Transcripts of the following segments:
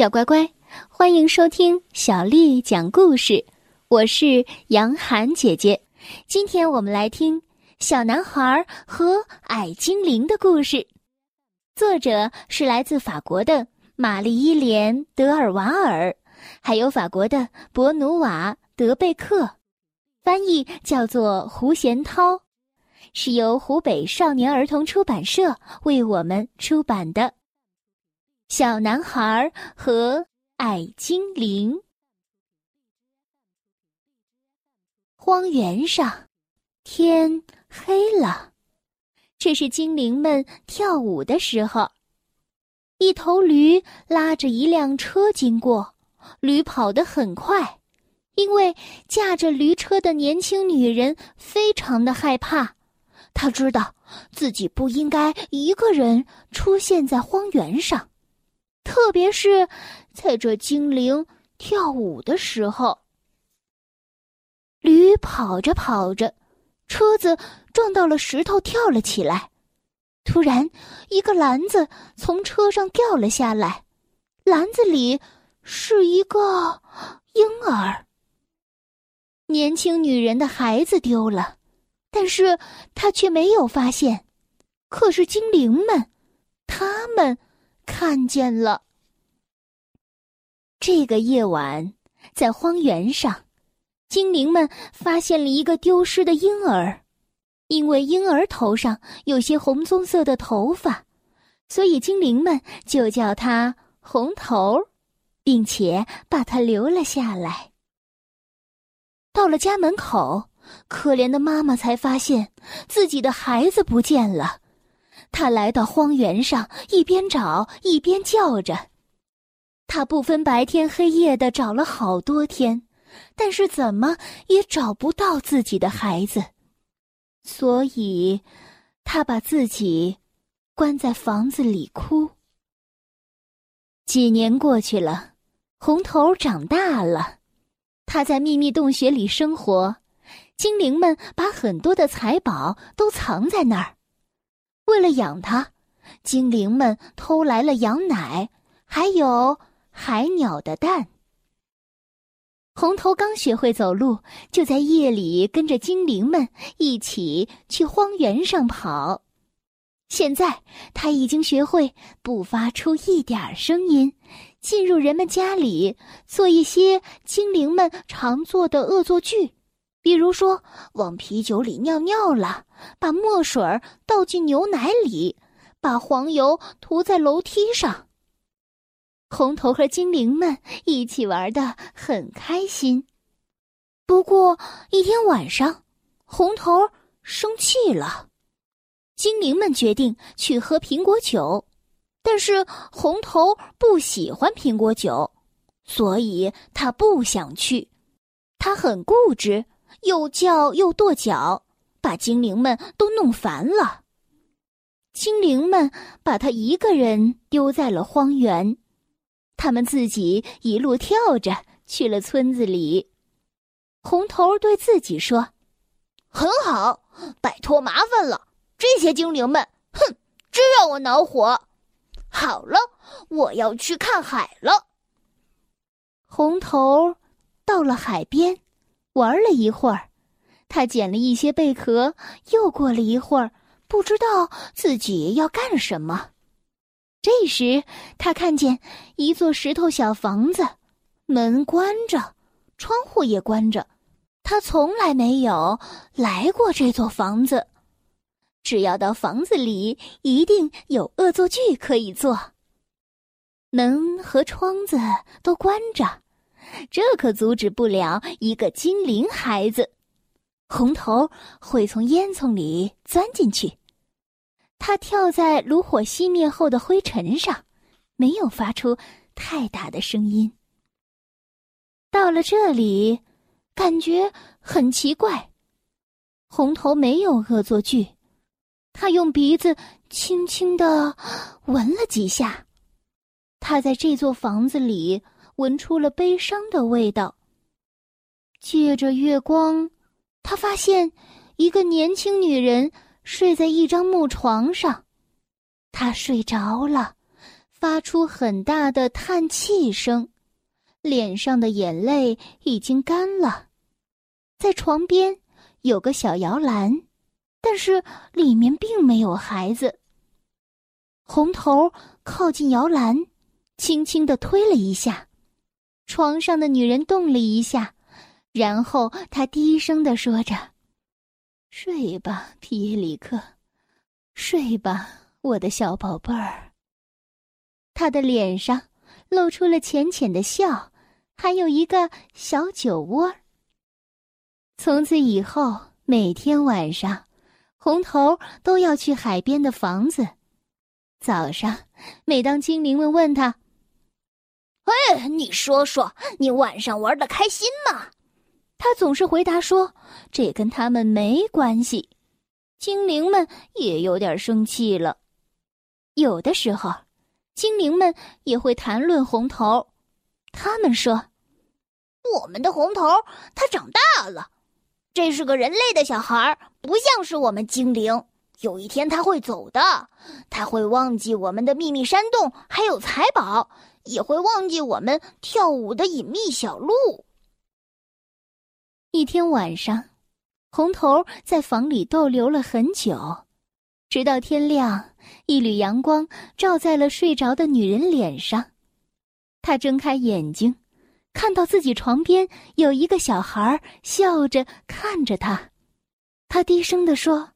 小乖乖，欢迎收听小丽讲故事。我是杨涵姐姐，今天我们来听《小男孩和矮精灵》的故事。作者是来自法国的玛丽伊莲·德尔瓦尔，还有法国的博努瓦·德贝克，翻译叫做胡贤涛，是由湖北少年儿童出版社为我们出版的。小男孩和矮精灵。荒原上，天黑了，这是精灵们跳舞的时候。一头驴拉着一辆车经过，驴跑得很快，因为驾着驴车的年轻女人非常的害怕，她知道自己不应该一个人出现在荒原上。特别是在这精灵跳舞的时候，驴跑着跑着，车子撞到了石头，跳了起来。突然，一个篮子从车上掉了下来，篮子里是一个婴儿。年轻女人的孩子丢了，但是她却没有发现。可是精灵们，他们。看见了。这个夜晚，在荒原上，精灵们发现了一个丢失的婴儿。因为婴儿头上有些红棕色的头发，所以精灵们就叫他红头，并且把他留了下来。到了家门口，可怜的妈妈才发现自己的孩子不见了。他来到荒原上，一边找一边叫着。他不分白天黑夜的找了好多天，但是怎么也找不到自己的孩子，所以，他把自己关在房子里哭。几年过去了，红头长大了，他在秘密洞穴里生活，精灵们把很多的财宝都藏在那儿。为了养它，精灵们偷来了羊奶，还有海鸟的蛋。红头刚学会走路，就在夜里跟着精灵们一起去荒原上跑。现在他已经学会不发出一点声音，进入人们家里做一些精灵们常做的恶作剧。比如说，往啤酒里尿尿了，把墨水倒进牛奶里，把黄油涂在楼梯上。红头和精灵们一起玩的很开心。不过一天晚上，红头生气了，精灵们决定去喝苹果酒，但是红头不喜欢苹果酒，所以他不想去。他很固执。又叫又跺脚，把精灵们都弄烦了。精灵们把他一个人丢在了荒原，他们自己一路跳着去了村子里。红头对自己说：“很好，摆脱麻烦了。这些精灵们，哼，真让我恼火。好了，我要去看海了。”红头到了海边。玩了一会儿，他捡了一些贝壳。又过了一会儿，不知道自己要干什么。这时，他看见一座石头小房子，门关着，窗户也关着。他从来没有来过这座房子。只要到房子里，一定有恶作剧可以做。门和窗子都关着。这可阻止不了一个精灵孩子，红头会从烟囱里钻进去。他跳在炉火熄灭后的灰尘上，没有发出太大的声音。到了这里，感觉很奇怪。红头没有恶作剧，他用鼻子轻轻的闻了几下。他在这座房子里。闻出了悲伤的味道。借着月光，他发现一个年轻女人睡在一张木床上。她睡着了，发出很大的叹气声，脸上的眼泪已经干了。在床边有个小摇篮，但是里面并没有孩子。红头靠近摇篮，轻轻的推了一下，床上的女人动了一下，然后她低声的说着：“睡吧，皮里克，睡吧，我的小宝贝儿。”他的脸上露出了浅浅的笑，还有一个小酒窝。从此以后，每天晚上，红头都要去海边的房子。早上，每当精灵们问他：“哎，你说说，你晚上玩的开心吗？”他总是回答说：“这跟他们没关系。”精灵们也有点生气了。有的时候。精灵们也会谈论红头，他们说：“我们的红头他长大了，这是个人类的小孩，不像是我们精灵。有一天他会走的，他会忘记我们的秘密山洞还有财宝，也会忘记我们跳舞的隐秘小路。”一天晚上，红头在房里逗留了很久。直到天亮，一缕阳光照在了睡着的女人脸上。他睁开眼睛，看到自己床边有一个小孩笑着看着他。他低声地说：“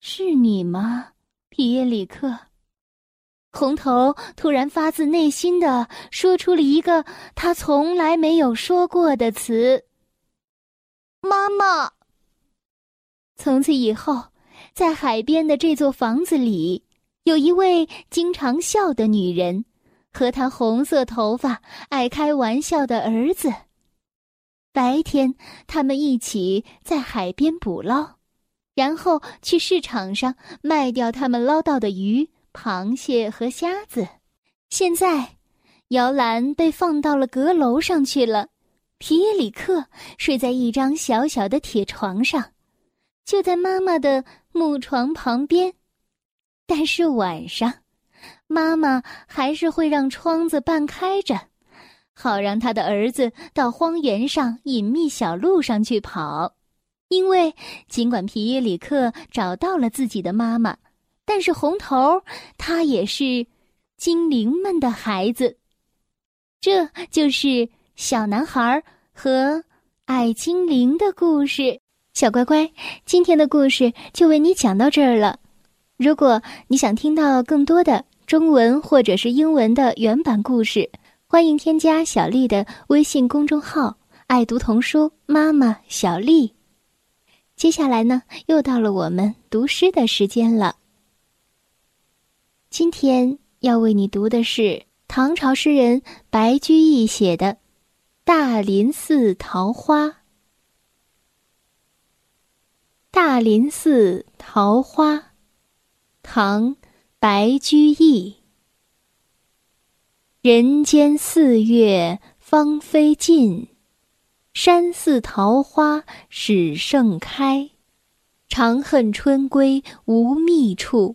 是你吗，皮耶里克？”红头突然发自内心的说出了一个他从来没有说过的词：“妈妈。”从此以后。在海边的这座房子里，有一位经常笑的女人，和她红色头发、爱开玩笑的儿子。白天，他们一起在海边捕捞，然后去市场上卖掉他们捞到的鱼、螃蟹和虾子。现在，摇篮被放到了阁楼上去了，皮耶里克睡在一张小小的铁床上，就在妈妈的。木床旁边，但是晚上，妈妈还是会让窗子半开着，好让他的儿子到荒原上隐秘小路上去跑。因为尽管皮耶里克找到了自己的妈妈，但是红头他也是精灵们的孩子。这就是小男孩和爱精灵的故事。小乖乖，今天的故事就为你讲到这儿了。如果你想听到更多的中文或者是英文的原版故事，欢迎添加小丽的微信公众号“爱读童书妈妈小丽”。接下来呢，又到了我们读诗的时间了。今天要为你读的是唐朝诗人白居易写的《大林寺桃花》。大林寺桃花，唐·白居易。人间四月芳菲尽，山寺桃花始盛开。长恨春归无觅处，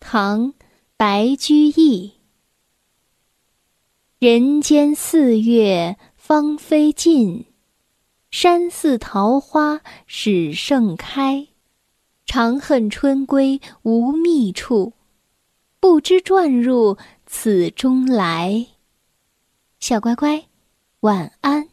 唐·白居易。人间四月芳菲尽。山寺桃花始盛开，长恨春归无觅处，不知转入此中来。小乖乖，晚安。